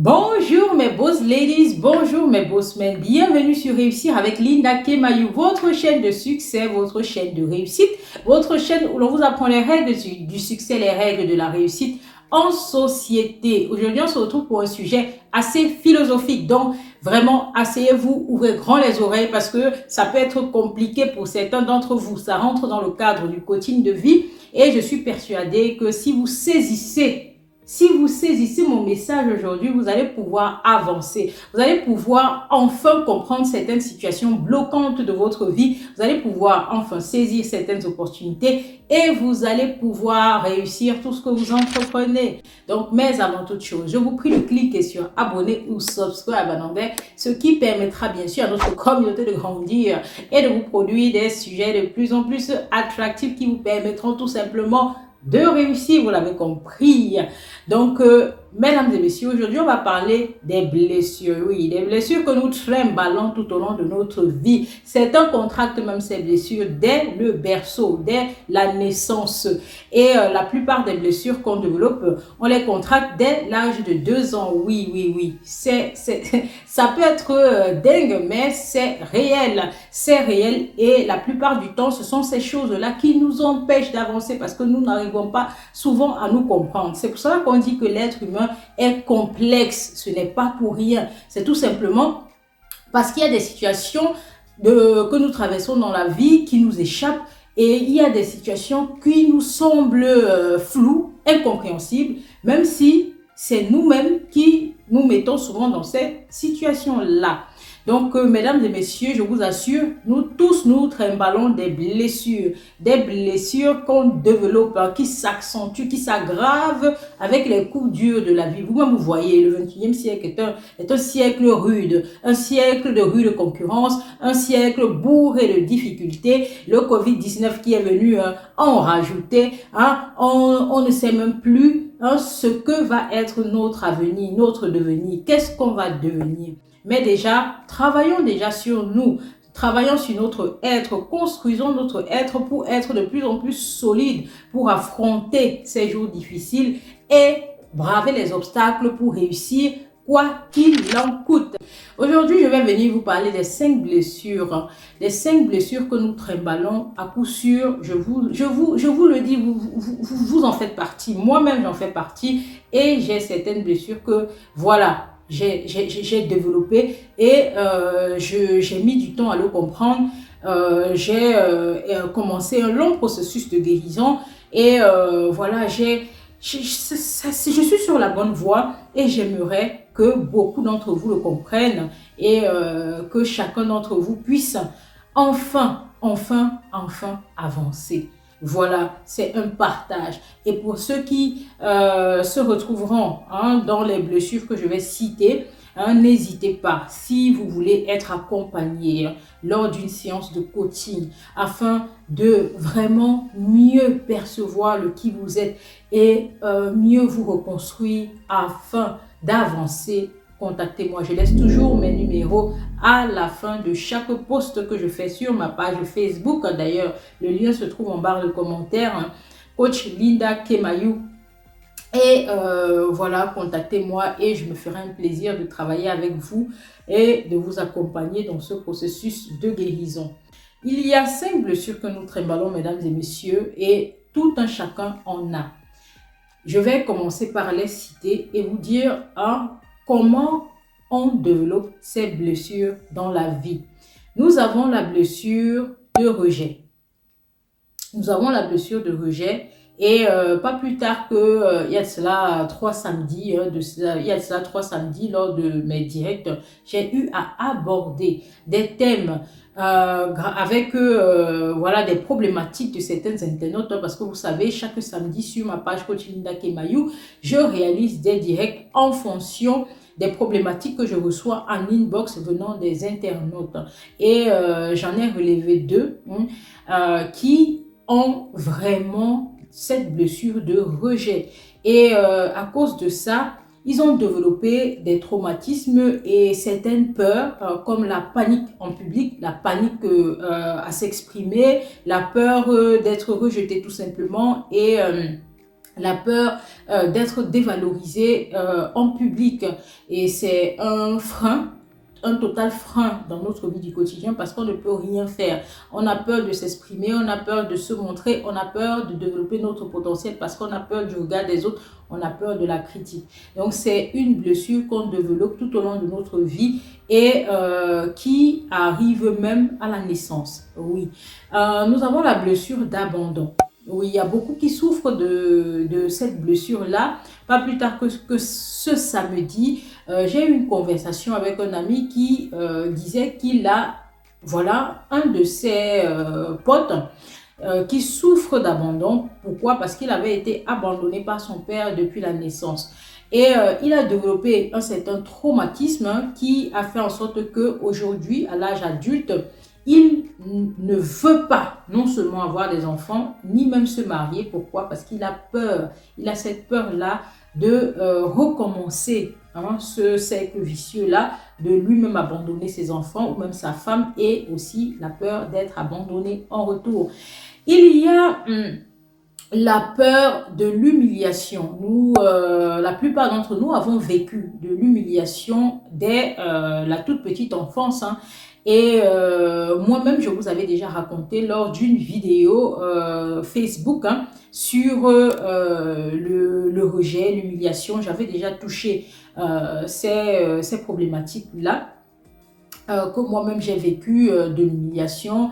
Bonjour mes boss ladies, bonjour mes boss men, bienvenue sur Réussir avec Linda Kemayou, votre chaîne de succès, votre chaîne de réussite, votre chaîne où l'on vous apprend les règles du, du, succès, les règles de la réussite en société. Aujourd'hui, on se retrouve pour un sujet assez philosophique, donc vraiment asseyez-vous, ouvrez grand les oreilles parce que ça peut être compliqué pour certains d'entre vous. Ça rentre dans le cadre du coaching de vie et je suis persuadée que si vous saisissez si vous saisissez mon message aujourd'hui, vous allez pouvoir avancer. Vous allez pouvoir enfin comprendre certaines situations bloquantes de votre vie. Vous allez pouvoir enfin saisir certaines opportunités et vous allez pouvoir réussir tout ce que vous entreprenez. Donc, mais avant toute chose, je vous prie de cliquer sur abonner ou subscribe en anglais, ce qui permettra bien sûr à notre communauté de grandir et de vous produire des sujets de plus en plus attractifs qui vous permettront tout simplement de réussir, vous l'avez compris. Donc, euh, mesdames et messieurs, aujourd'hui, on va parler des blessures. Oui, des blessures que nous trimballons tout au long de notre vie. Certains contractent même ces blessures dès le berceau, dès la naissance. Et euh, la plupart des blessures qu'on développe, on les contracte dès l'âge de deux ans. Oui, oui, oui. C'est, ça peut être euh, dingue, mais c'est réel. C'est réel. Et la plupart du temps, ce sont ces choses-là qui nous empêchent d'avancer parce que nous n'arrivons pas souvent à nous comprendre. C'est pour cela qu'on dit que l'être humain est complexe. Ce n'est pas pour rien. C'est tout simplement parce qu'il y a des situations que nous traversons dans la vie qui nous échappent et il y a des situations qui nous semblent euh, floues, incompréhensibles, même si c'est nous-mêmes qui nous mettons souvent dans ces situations-là. Donc, euh, mesdames et messieurs, je vous assure, nous tous, nous trimballons des blessures. Des blessures qu'on développe, hein, qui s'accentuent, qui s'aggravent avec les coups durs de la vie. Vous-même, vous voyez, le 21e siècle est un, est un siècle rude, un siècle de rude concurrence, un siècle bourré de difficultés. Le Covid-19 qui est venu hein, en rajouter, hein, on, ne sait même plus ce que va être notre avenir, notre devenir. Qu'est-ce qu'on va devenir? Mais déjà, travaillons déjà sur nous. Travaillons sur notre être, construisons notre être pour être de plus en plus solide, pour affronter ces jours difficiles et braver les obstacles pour réussir quoi qu'il en coûte. Aujourd'hui, je vais venir vous parler des cinq blessures, des cinq blessures que nous trimballons à coup sûr. Je vous, le dis, vous en faites partie. Moi-même, j'en fais partie et j'ai certaines blessures que, voilà, j'ai développé et euh, j'ai mis du temps à le comprendre. Euh, j'ai euh, commencé un long processus de guérison et voilà, je, suis sur la bonne voie et j'aimerais que beaucoup d'entre vous le comprennent et que chacun d'entre vous puisse enfin, enfin, enfin avancer. Voilà, c'est un partage. Et pour ceux qui euh, se retrouveront hein, dans les blessures que je vais citer, hein, n'hésitez pas, si vous voulez être accompagné lors d'une séance de coaching, afin de vraiment mieux percevoir le qui vous êtes et euh, mieux vous reconstruire afin d'avancer contactez-moi. Je laisse toujours mes numéros à la fin de chaque post que je fais sur ma page Facebook. D'ailleurs, le lien se trouve en barre de commentaires. Coach Linda Kemayou. Et euh, voilà, contactez-moi et je me ferai un plaisir de travailler avec vous et de vous accompagner dans ce processus de guérison. Il y a cinq blessures que nous trimballons, mesdames et messieurs, et tout un chacun en a. Je vais commencer par les citer et vous dire un comment on développe ces blessures dans la vie? Nous avons la blessure de rejet. Nous avons la blessure de rejet et euh, pas plus tard que euh, il y a cela trois samedis, hein, de il y a cela trois samedis lors de mes directs, j'ai eu à aborder des thèmes euh, avec euh, voilà des problématiques de certaines internautes hein, parce que vous savez chaque samedi sur ma page coach Linda Kemayou je réalise des directs en fonction des problématiques que je reçois en inbox venant des internautes. Et euh, j'en ai relevé deux hein, qui ont vraiment cette blessure de rejet. Et à cause de ça ils ont développé des traumatismes et certaines peurs euh, comme la panique en public, la panique euh, à s'exprimer, la peur euh, d'être rejeté tout simplement et la peur d'être dévalorisé en public. Et c'est un frein un total frein dans notre vie du quotidien parce qu'on ne peut rien faire. On a peur de s'exprimer, on a peur de se montrer, on a peur de développer notre potentiel parce qu'on a peur du regard des autres, on a peur de la critique. Donc c'est une blessure qu'on développe tout au long de notre vie et euh, qui arrive même à la naissance. Oui. nous avons la blessure d'abandon. Oui, il y a beaucoup qui souffrent de, cette blessure-là. Pas plus tard que, que ce samedi, euh, j'ai eu une conversation avec un ami qui euh, disait qu'il a, voilà, un de ses euh, potes qui souffre d'abandon. Pourquoi? Parce qu'il avait été abandonné par son père depuis la naissance. Et il a développé un certain traumatisme qui a fait en sorte que aujourd'hui, à l'âge adulte, il ne veut pas non seulement avoir des enfants, ni même se marier. Pourquoi? Parce qu'il a peur. Il a cette peur-là de recommencer hein, ce cercle vicieux-là, de lui-même abandonner ses enfants ou même sa femme et aussi la peur d'être abandonné en retour. Il y a hum, la peur de l'humiliation. Nous, euh, la plupart d'entre nous avons vécu de l'humiliation dès euh, la toute petite enfance. Hein. Et euh, moi-même, je vous avais déjà raconté lors d'une vidéo Facebook hein, sur euh, le, rejet, l'humiliation. J'avais déjà touché ces, ces problématiques-là. que moi-même j'ai vécu de l'humiliation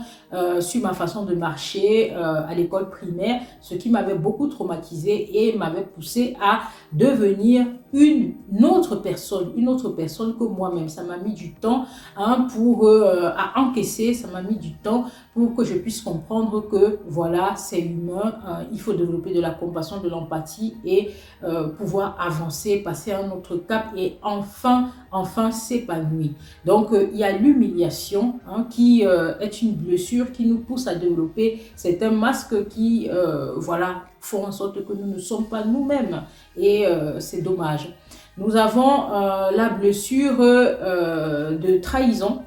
sur ma façon de marcher à l'école primaire, ce qui m'avait beaucoup traumatisé et m'avait poussé à devenir une, autre personne, une autre personne que moi-même. Ça m'a mis du temps hein, pour euh, à encaisser, ça m'a mis du temps pour que je puisse comprendre que voilà, c'est humain, euh, il faut développer de la compassion, de l'empathie et euh, pouvoir avancer, passer à un autre cap et enfin, enfin s'épanouir. Donc il y a l'humiliation hein, qui est une blessure qui nous pousse à développer. C'est un masque qui, voilà, font en sorte que nous ne sommes pas nous-mêmes et euh, c'est dommage. Nous avons euh, la blessure euh, de trahison.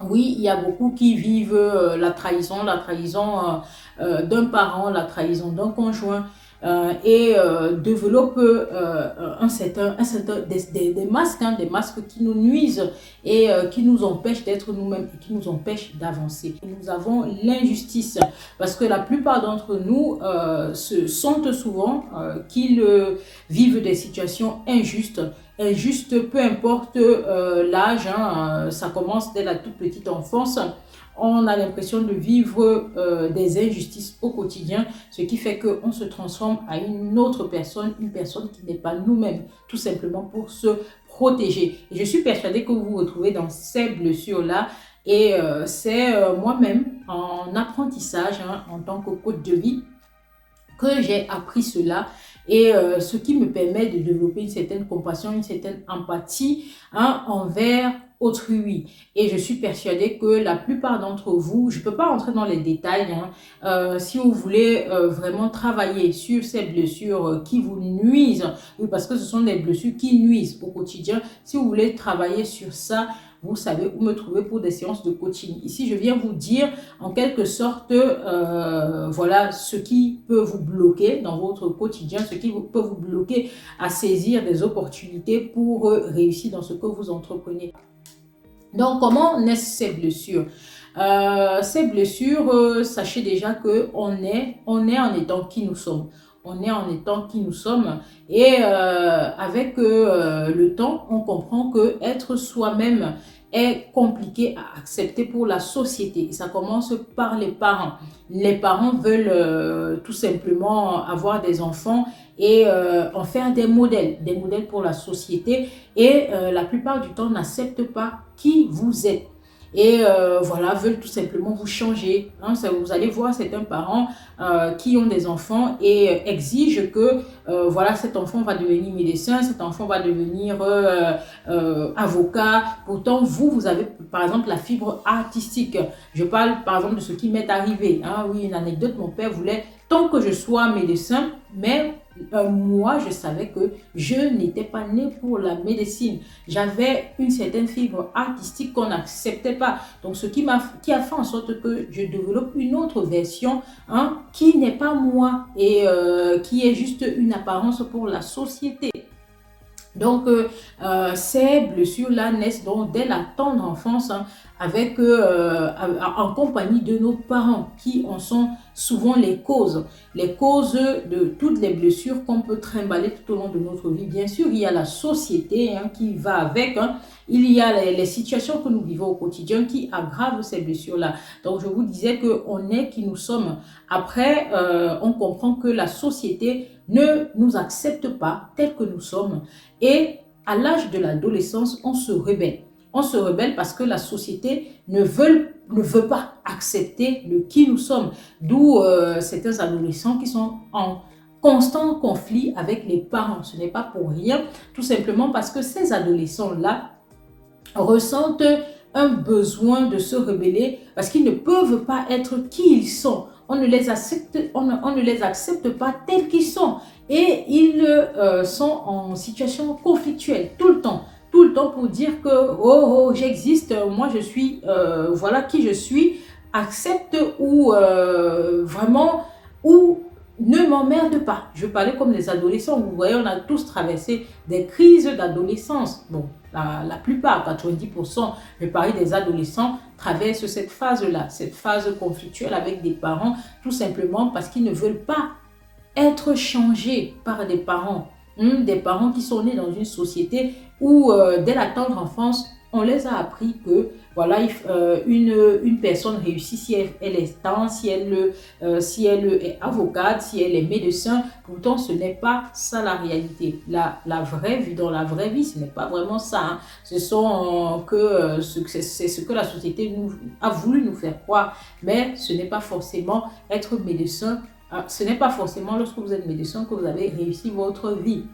Oui, il y a beaucoup qui vivent la trahison, la trahison d'un parent, la trahison d'un conjoint. Euh, et euh, développe euh, un certain, un certain des, des, masques, hein, des masques qui nous nuisent et qui nous empêchent d'être nous-mêmes et qui nous empêchent d'avancer. Nous avons l'injustice parce que la plupart d'entre nous se sentent souvent qu'ils vivent des situations injustes injustes, peu importe l'âge, hein, ça commence dès la toute petite enfance on a l'impression de vivre euh, des injustices au quotidien, ce qui fait qu'on se transforme à une autre personne, une personne qui n'est pas nous-mêmes, tout simplement pour se protéger. Je suis persuadée que vous vous retrouvez dans ces blessures-là. Et euh, c'est euh, moi-même, en apprentissage, hein, en tant que coach de vie, que j'ai appris cela et ce qui me permet de développer une certaine compassion, une certaine empathie hein, envers autrui. Et je suis persuadée que la plupart d'entre vous, je ne peux pas rentrer dans les détails, hein, euh, si vous voulez euh, vraiment travailler sur ces blessures euh, qui vous nuisent, parce que ce sont des blessures qui nuisent au quotidien, si vous voulez travailler sur ça, vous savez où me trouver pour des séances de coaching. Ici, je viens vous dire en quelque sorte, voilà, ce qui peut vous bloquer dans votre quotidien, ce qui peut vous bloquer à saisir des opportunités pour réussir dans ce que vous entreprenez. Donc, comment naissent ces blessures? Euh, Ces blessures, euh, sachez déjà que on est, on est en étant qui nous sommes. On est en étant qui nous sommes. Et euh, avec le temps, on comprend que être soi-même est compliqué à accepter pour la société. Ça commence par les parents. Les parents veulent tout simplement avoir des enfants et euh, en faire des modèles, des modèles pour la société et euh, la plupart du temps n'acceptent pas qui vous êtes. Et euh, voilà, veulent tout simplement vous changer. Vous allez voir certains parents qui ont des enfants et exigent que voilà, cet enfant va devenir médecin, cet enfant va devenir avocat. Pourtant, vous, vous avez par exemple la fibre artistique. Je parle par exemple de ce qui m'est arrivé. Hein. Oui, une anecdote, mon père voulait tant que je sois médecin, mais euh, moi, je savais que je n'étais pas née pour la médecine. J'avais une certaine fibre artistique qu'on n'acceptait pas. Donc, ce qui, m'a, qui a fait en sorte que je développe une autre version hein, qui n'est pas moi et euh, qui est juste une apparence pour la société. Donc, euh, euh, ces blessures-là naissent dès la tendre enfance, hein, avec, euh, en compagnie de nos parents, qui en sont souvent les causes. Les causes de toutes les blessures qu'on peut trimballer tout au long de notre vie. Bien sûr, il y a la société hein, qui va avec. Hein. Il y a les, situations que nous vivons au quotidien qui aggravent ces blessures-là. Donc, je vous disais qu'on est qui nous sommes. Après, on comprend que la société ne nous accepte pas tel que nous sommes. Et à l'âge de l'adolescence, on se rebelle. On se rebelle parce que la société ne veut, ne veut pas accepter le qui nous sommes. D'où euh, certains adolescents qui sont en constant conflit avec les parents. Ce n'est pas pour rien, tout simplement parce que ces adolescents-là ressentent un besoin de se rebeller parce qu'ils ne peuvent pas être qui ils sont on ne les accepte, on ne, les accepte pas tels qu'ils sont. Et ils euh, sont en situation conflictuelle tout le temps. Tout le temps pour dire que, oh, oh j'existe, moi je suis, euh, voilà qui je suis, accepte ou euh, vraiment, ou ne m'emmerde pas. Je parlais comme des adolescents. Vous voyez, on a tous traversé des crises d'adolescence. Bon, la, la, plupart, 90%, je parlais des adolescents, traversent cette phase-là, cette phase conflictuelle avec des parents, tout simplement parce qu'ils ne veulent pas être changés par des parents. Des parents qui sont nés dans une société où, euh, dès la tendre enfance, on les a appris que voilà, euh, une, une personne réussit si elle, est temps, si elle, euh, si elle est avocate, si elle est médecin. Pourtant, ce n'est pas ça la réalité. La, la vraie vie, dans la vraie vie, ce n'est pas vraiment ça. Hein. Ce sont que euh, c'est ce que la société nous, a voulu nous faire croire. Mais ce n'est pas forcément être médecin. Hein. Ce n'est pas forcément lorsque vous êtes médecin que vous avez réussi votre vie.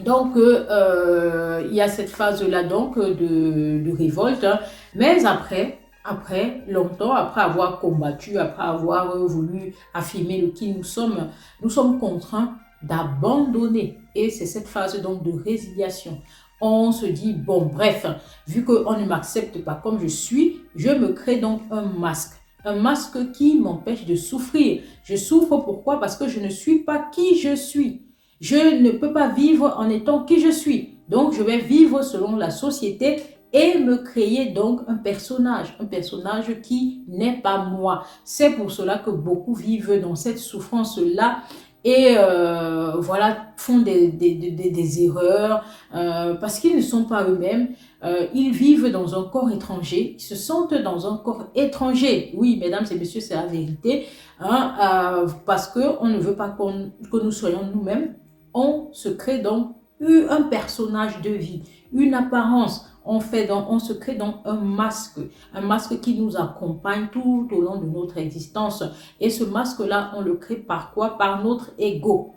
Donc, euh, euh, il y a cette phase-là donc de, révolte. Hein. Mais après, après, longtemps, après avoir combattu, après avoir voulu affirmer le qui nous sommes, nous sommes contraints d'abandonner. Et c'est cette phase donc de résiliation. On se dit, bon, bref, vu qu'on ne m'accepte pas comme je suis, je me crée donc un masque. Un masque qui m'empêche de souffrir. Je souffre pourquoi? Parce que je ne suis pas qui je suis. Je ne peux pas vivre en étant qui je suis. Donc, je vais vivre selon la société et me créer donc un personnage, un personnage qui n'est pas moi. C'est pour cela que beaucoup vivent dans cette souffrance-là et euh, voilà, font des, des, des, erreurs euh, parce qu'ils ne sont pas eux-mêmes. Euh, ils vivent dans un corps étranger, ils se sentent dans un corps étranger. Oui, mesdames et messieurs, c'est la vérité. Hein, parce qu'on ne veut pas que nous soyons nous-mêmes on se crée donc un personnage de vie, une apparence. On, fait on se crée donc un masque, un masque qui nous accompagne tout au long de notre existence. Et ce masque-là, on le crée par quoi? Par notre ego.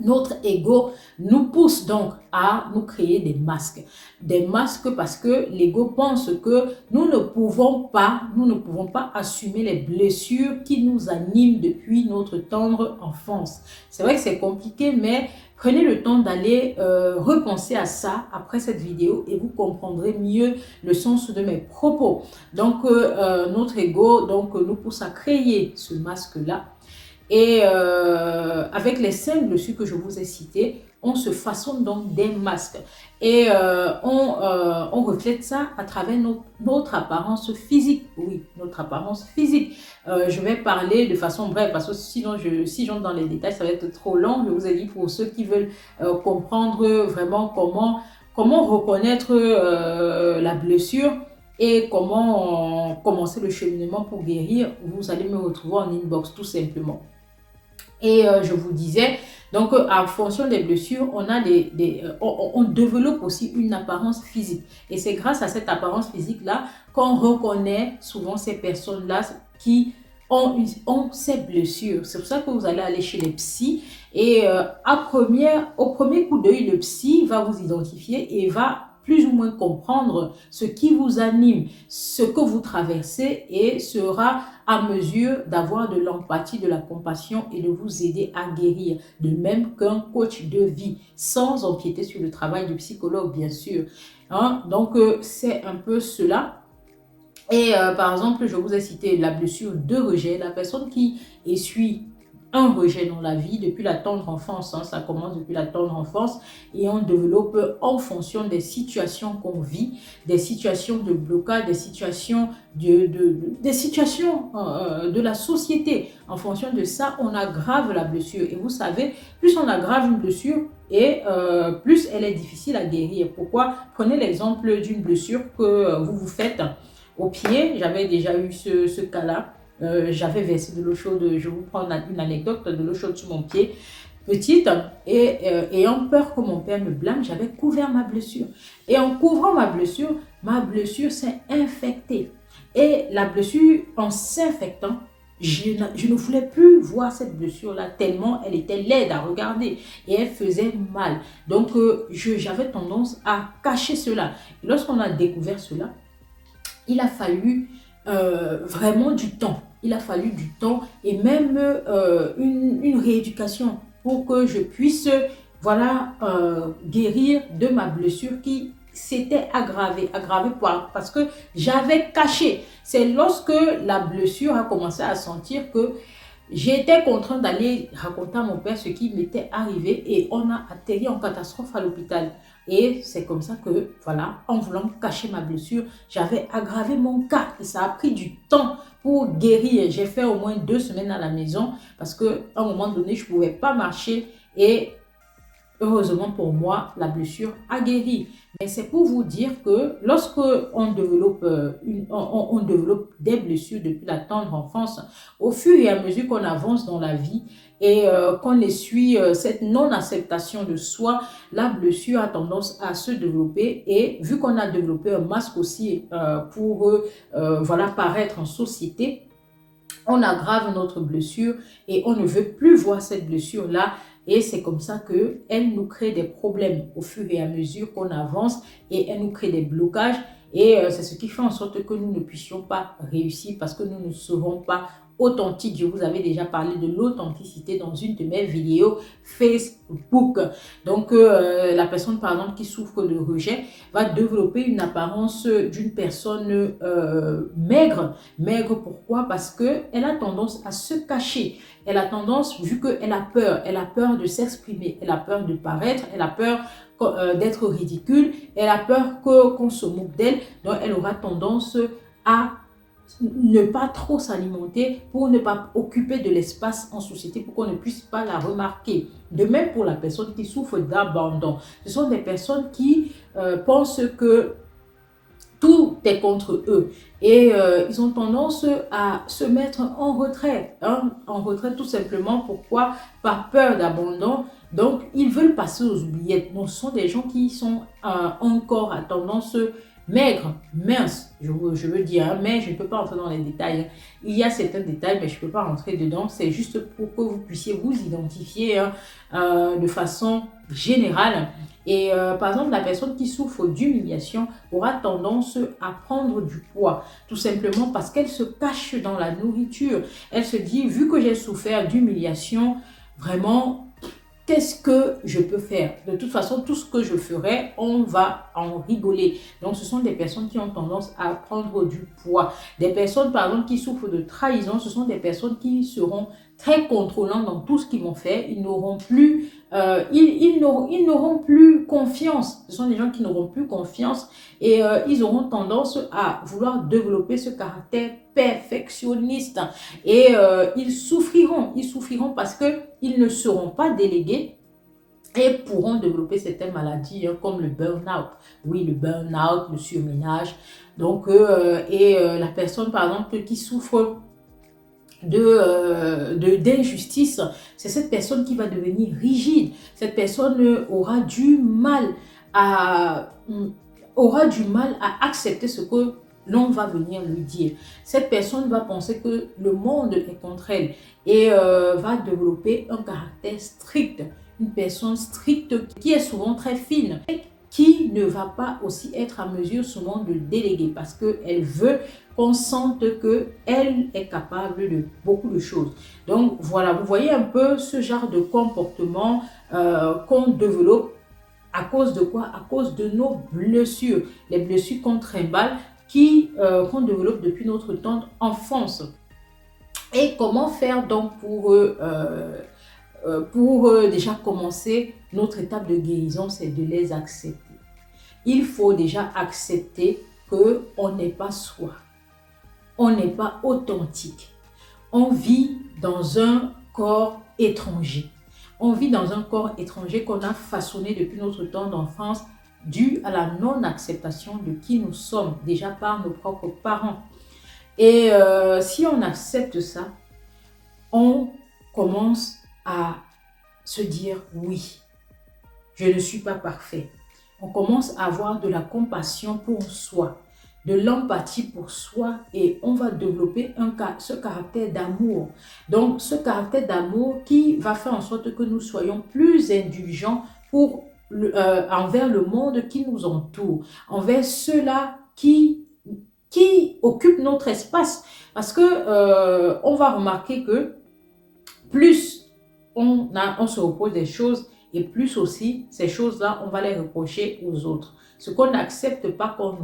Notre ego nous pousse donc à nous créer des masques. Des masques parce que l'ego pense que nous ne pouvons pas, nous ne pouvons pas assumer les blessures qui nous animent depuis notre tendre enfance. C'est vrai que c'est compliqué, mais prenez le temps d'aller euh, repenser à ça après cette vidéo et vous comprendrez mieux le sens de mes propos. Donc, euh, euh, notre ego donc, nous pousse à créer ce masque-là et euh, avec les cinq dessus que je vous ai cités, on se façonne donc des masques. Et euh, on, euh, on, reflète ça à travers notre, apparence physique. Oui, notre apparence physique. je vais parler de façon brève parce que sinon, je, si j'entre dans les détails, ça va être trop long. Je vous ai dit pour ceux qui veulent comprendre vraiment comment, comment reconnaître la blessure et comment commencer le cheminement pour guérir, vous allez me retrouver en inbox tout simplement. Et euh, je vous disais, donc euh, en fonction des blessures, on, a des, euh, on, développe aussi une apparence physique. Et c'est grâce à cette apparence physique-là qu'on reconnaît souvent ces personnes-là qui ont, ont ces blessures. C'est pour ça que vous allez aller chez les psys et à première, au premier coup d'œil, le psy va vous identifier et va plus ou moins comprendre ce qui vous anime, ce que vous traversez et sera à mesure d'avoir de l'empathie, de la compassion et de vous aider à guérir, de même qu'un coach de vie, sans empiéter sur le travail du psychologue, bien sûr. Hein? Donc, euh, c'est un peu cela. Et euh, par exemple, je vous ai cité la blessure de rejet, la personne qui essuie un rejet dans la vie depuis la tendre enfance. Hein, ça commence depuis la tendre enfance et on développe en fonction des situations qu'on vit, des situations de blocage, des situations de, de, des situations euh, de la société. En fonction de ça, on aggrave la blessure. Et vous savez, plus on aggrave une blessure, et euh, plus elle est difficile à guérir. Pourquoi? Prenez l'exemple d'une blessure que vous vous faites au pied. J'avais déjà eu ce, ce cas-là. Euh, j'avais versé de l'eau chaude, je vous prends une anecdote, de l'eau chaude sur mon pied, petite, et euh, ayant peur que mon père me blâme, j'avais couvert ma blessure. Et en couvrant ma blessure, ma blessure s'est infectée. Et la blessure, en s'infectant, je ne, voulais plus voir cette blessure-là tellement elle était laide à regarder et elle faisait mal. Donc, euh, j'avais tendance à cacher cela. Lorsqu'on a découvert cela, il a fallu euh, vraiment du temps. Il a fallu du temps et même euh, une, rééducation pour que je puisse voilà, euh, guérir de ma blessure qui s'était aggravée. Aggravée parce que j'avais caché. C'est lorsque la blessure a commencé à sentir que J'étais contrainte d'aller raconter à mon père ce qui m'était arrivé et on a atterri en catastrophe à l'hôpital. Et c'est comme ça que, voilà, en voulant cacher ma blessure, j'avais aggravé mon cas et ça a pris du temps pour guérir. J'ai fait au moins deux semaines à la maison parce qu'à un moment donné, je ne pouvais pas marcher et heureusement pour moi, la blessure a guéri. Mais c'est pour vous dire que lorsque on développe, euh, on, développe des blessures depuis la tendre enfance, au fur et à mesure qu'on avance dans la vie et euh, qu'on essuie euh, cette non-acceptation de soi, la blessure a tendance à se développer. Et vu qu'on a développé un masque aussi pour voilà, paraître en société, on aggrave notre blessure et on ne veut plus voir cette blessure-là et c'est comme ça qu'elle nous crée des problèmes au fur et à mesure qu'on avance et elle nous crée des blocages. Et euh, c'est ce qui fait en sorte que nous ne puissions pas réussir parce que nous ne serons pas authentique. Je vous avais déjà parlé de l'authenticité dans une de mes vidéos Facebook. Donc, euh, la personne, par exemple, qui souffre de rejet va développer une apparence d'une personne euh, maigre. Maigre, pourquoi? Parce que elle a tendance à se cacher. Elle a tendance, vu qu'elle a peur, elle a peur de s'exprimer, elle a peur de paraître, elle a peur euh, d'être ridicule, elle a peur qu'on se moque d'elle, donc elle aura tendance à ne pas trop s'alimenter pour ne pas occuper de l'espace en société pour qu'on ne puisse pas la remarquer. De même pour la personne qui souffre d'abandon. Ce sont des personnes qui euh, pensent que tout est contre eux. Et euh, ils ont tendance à se mettre en retrait. Hein, en retrait tout simplement. Pourquoi? Par peur d'abandon. Donc, ils veulent passer aux oubliettes. Donc, ce sont des gens qui sont euh, encore à tendance maigre, mince, je, je veux dire, hein, mais je ne peux pas entrer dans les détails. Hein. Il y a certains détails, mais je ne peux pas rentrer dedans. C'est juste pour que vous puissiez vous identifier hein, euh, de façon générale. Et euh, par exemple, la personne qui souffre d'humiliation aura tendance à prendre du poids, tout simplement parce qu'elle se cache dans la nourriture. Elle se dit, vu que j'ai souffert d'humiliation, vraiment, qu'est-ce que je peux faire? De toute façon, tout ce que je ferai, on va en rigoler. Donc, ce sont des personnes qui ont tendance à prendre du poids. Des personnes, par exemple, qui souffrent de trahison, ce sont des personnes qui seront très contrôlantes dans tout ce qu'ils vont faire. Ils n'auront plus, euh, ils, ils n'auront plus confiance. Ce sont des gens qui n'auront plus confiance et euh, ils auront tendance à vouloir développer ce caractère perfectionniste et euh, ils souffriront. Ils souffriront parce que ils ne seront pas délégués et pourront développer certaines maladies hein, comme le burn-out. Oui, le burn-out, le surménage. Donc, euh, et la personne, par exemple, qui souffre de d'injustice, c'est cette personne qui va devenir rigide. Cette personne aura du mal à aura du mal à accepter ce que l'on va venir lui dire. Cette personne va penser que le monde est contre elle et euh, va développer un caractère strict. Une personne stricte qui est souvent très fine ne va pas aussi être à mesure souvent de déléguer parce qu'elle veut qu'on sente qu'elle est capable de beaucoup de choses. Donc voilà, vous voyez un peu ce genre de comportement euh, qu'on développe à cause de quoi? À cause de nos blessures, les blessures qu'on trimballe, qui euh, qu'on développe depuis notre temps enfance. Et comment faire donc pour, euh, pour déjà commencer notre étape de guérison, c'est de les accepter. Il faut déjà accepter que on n'est pas soi on n'est pas authentique. On vit dans un corps étranger. On vit dans un corps étranger qu'on a façonné depuis notre temps d'enfance dû à la non-acceptation de qui nous sommes, déjà par nos propres parents. Et euh, si on accepte ça, on commence à se dire oui, je ne suis pas parfait. On commence à avoir de la compassion pour soi de l'empathie pour soi et on va développer un, ce caractère d'amour. Donc, ce caractère d'amour qui va faire en sorte que nous soyons plus indulgents pour euh, envers le monde qui nous entoure, envers ceux-là qui, qui occupent notre espace. Parce que euh, on va remarquer que plus on, se repose des choses et plus aussi ces choses-là, on va les reprocher aux autres. Ce qu'on n'accepte pas qu'on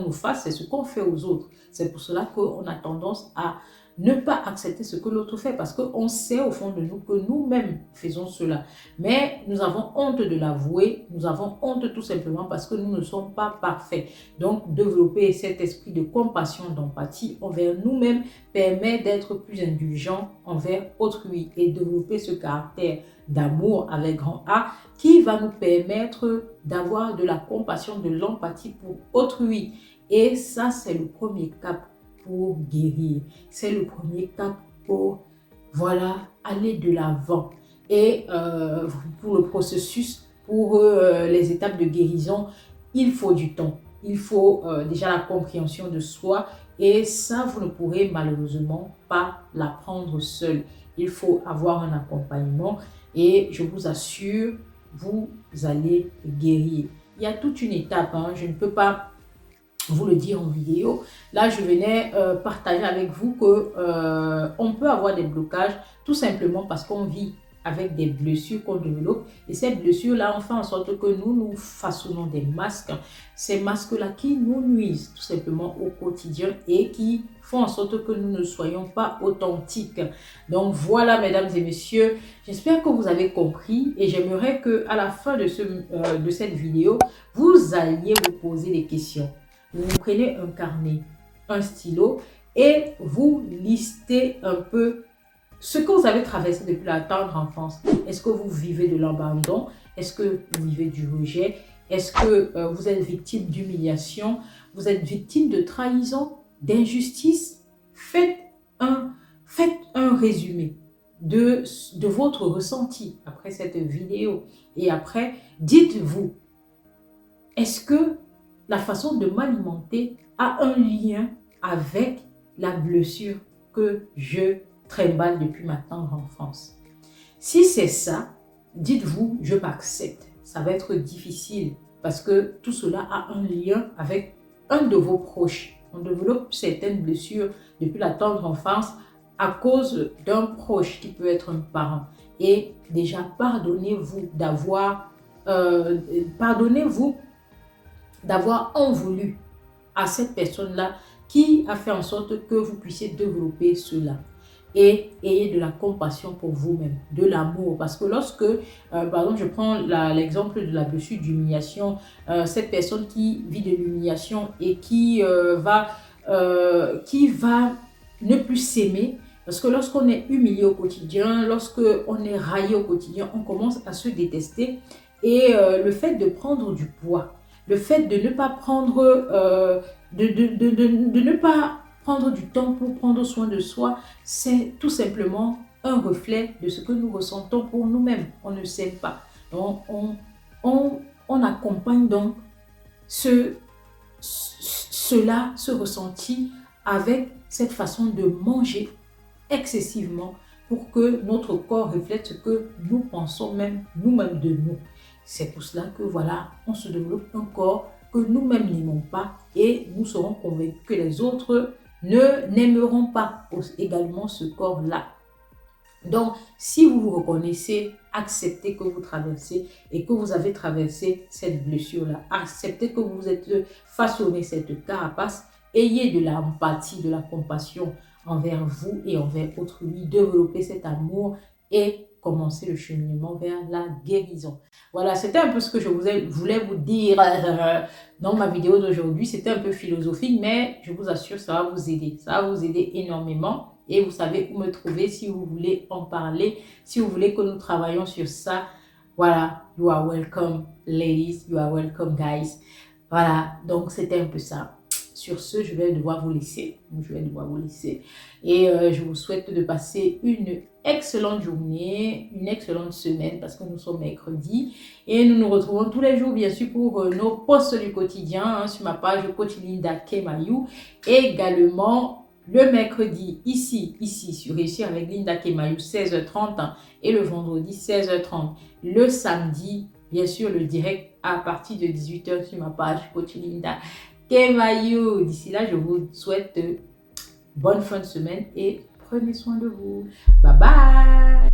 nous, fasse, c'est ce qu'on fait aux autres. C'est pour cela qu'on a tendance à ne pas accepter ce que l'autre fait parce qu'on sait au fond de nous que nous-mêmes faisons cela. Mais nous avons honte de l'avouer, nous avons honte tout simplement parce que nous ne sommes pas parfaits. Donc, développer cet esprit de compassion, d'empathie envers nous-mêmes permet d'être plus indulgent envers autrui et développer ce caractère d'amour avec grand A qui va nous permettre d'avoir de la compassion, de l'empathie pour autrui. Et ça, c'est le premier cap guérir. C'est le premier cap pour, voilà, aller de l'avant. Et euh, pour le processus, pour euh, les étapes de guérison, il faut du temps. Il faut euh, déjà la compréhension de soi. Et ça, vous ne pourrez malheureusement pas l'apprendre seul. Il faut avoir un accompagnement. Et je vous assure, vous allez guérir. Il y a toute une étape. Hein. Je ne peux pas vous le dire en vidéo. Là, je venais euh, partager avec vous que euh, on peut avoir des blocages tout simplement parce qu'on vit avec des blessures qu'on développe. Et ces blessures-là, on fait en sorte que nous, nous façonnons des masques. Ces masques-là qui nous nuisent tout simplement au quotidien et qui font en sorte que nous ne soyons pas authentiques. Donc voilà, mesdames et messieurs, j'espère que vous avez compris et j'aimerais que à la fin de, ce, euh, de cette vidéo, vous alliez vous poser des questions vous prenez un carnet, un stylo et vous listez un peu ce que vous avez traversé depuis la tendre enfance. Est-ce que vous vivez de l'abandon? Est-ce que vous vivez du rejet? Est-ce que euh, vous êtes victime d'humiliation? Vous êtes victime de trahison, d'injustice? Faites un, faites un résumé de, de votre ressenti après cette vidéo. Et après, dites-vous, est-ce que la façon de m'alimenter a un lien avec la blessure que je trimballe depuis ma tendre enfance. Si c'est ça, dites-vous, je m'accepte. Ça va être difficile parce que tout cela a un lien avec un de vos proches. On développe certaines blessures depuis la tendre enfance à cause d'un proche qui peut être un parent. Et déjà, pardonnez-vous d'avoir, euh, pardonnez-vous d'avoir en voulu à cette personne-là qui a fait en sorte que vous puissiez développer cela. Et ayez de la compassion pour vous-même, de l'amour. Parce que lorsque, euh, par exemple, je prends l'exemple de la blessure d'humiliation, euh, cette personne qui vit de l'humiliation et qui, euh, va, qui va ne plus s'aimer, parce que lorsqu'on est humilié au quotidien, lorsqu'on est raillé au quotidien, on commence à se détester. Et le fait de prendre du poids, le fait de ne pas prendre, euh, de, ne pas prendre du temps pour prendre soin de soi, c'est tout simplement un reflet de ce que nous ressentons pour nous-mêmes. On ne sait pas. Donc, on, accompagne donc ce, cela, ce ressenti avec cette façon de manger excessivement pour que notre corps reflète ce que nous pensons même nous-mêmes de nous. C'est pour cela que voilà, on se développe un corps que nous-mêmes n'aimons pas et nous serons convaincus que les autres ne n'aimeront pas également ce corps-là. Donc, si vous vous reconnaissez, acceptez que vous traversez et que vous avez traversé cette blessure-là. Acceptez que vous êtes façonné cette carapace. Ayez de l'empathie, de la compassion envers vous et envers autrui. Développez cet amour et commencer le cheminement vers la guérison. Voilà, c'était un peu ce que je voulais vous dire euh, dans ma vidéo d'aujourd'hui. C'était un peu philosophique, mais je vous assure, ça va vous aider. Ça va vous aider énormément et vous savez où me trouver si vous voulez en parler, si vous voulez que nous travaillions sur ça. Voilà, you are welcome, ladies, you are welcome, guys. Voilà, donc c'était un peu ça. Sur ce, je vais devoir vous laisser. Je vais devoir vous laisser. Et euh, je vous souhaite de passer une excellente journée, une excellente semaine parce que nous sommes mercredi. Et nous nous retrouvons tous les jours, bien sûr, pour euh, nos posts du quotidien hein, sur ma page Coach Linda Kemayou. Également, le mercredi, ici, ici, sur Réussir avec Linda Kemayou, 16h30. et le vendredi, 16h30. Le samedi, bien sûr, le direct à partir de 18h sur ma page Coach Linda Kemayou. D'ici là, je vous souhaite bonne fin de semaine et prenez soin de vous. Bye bye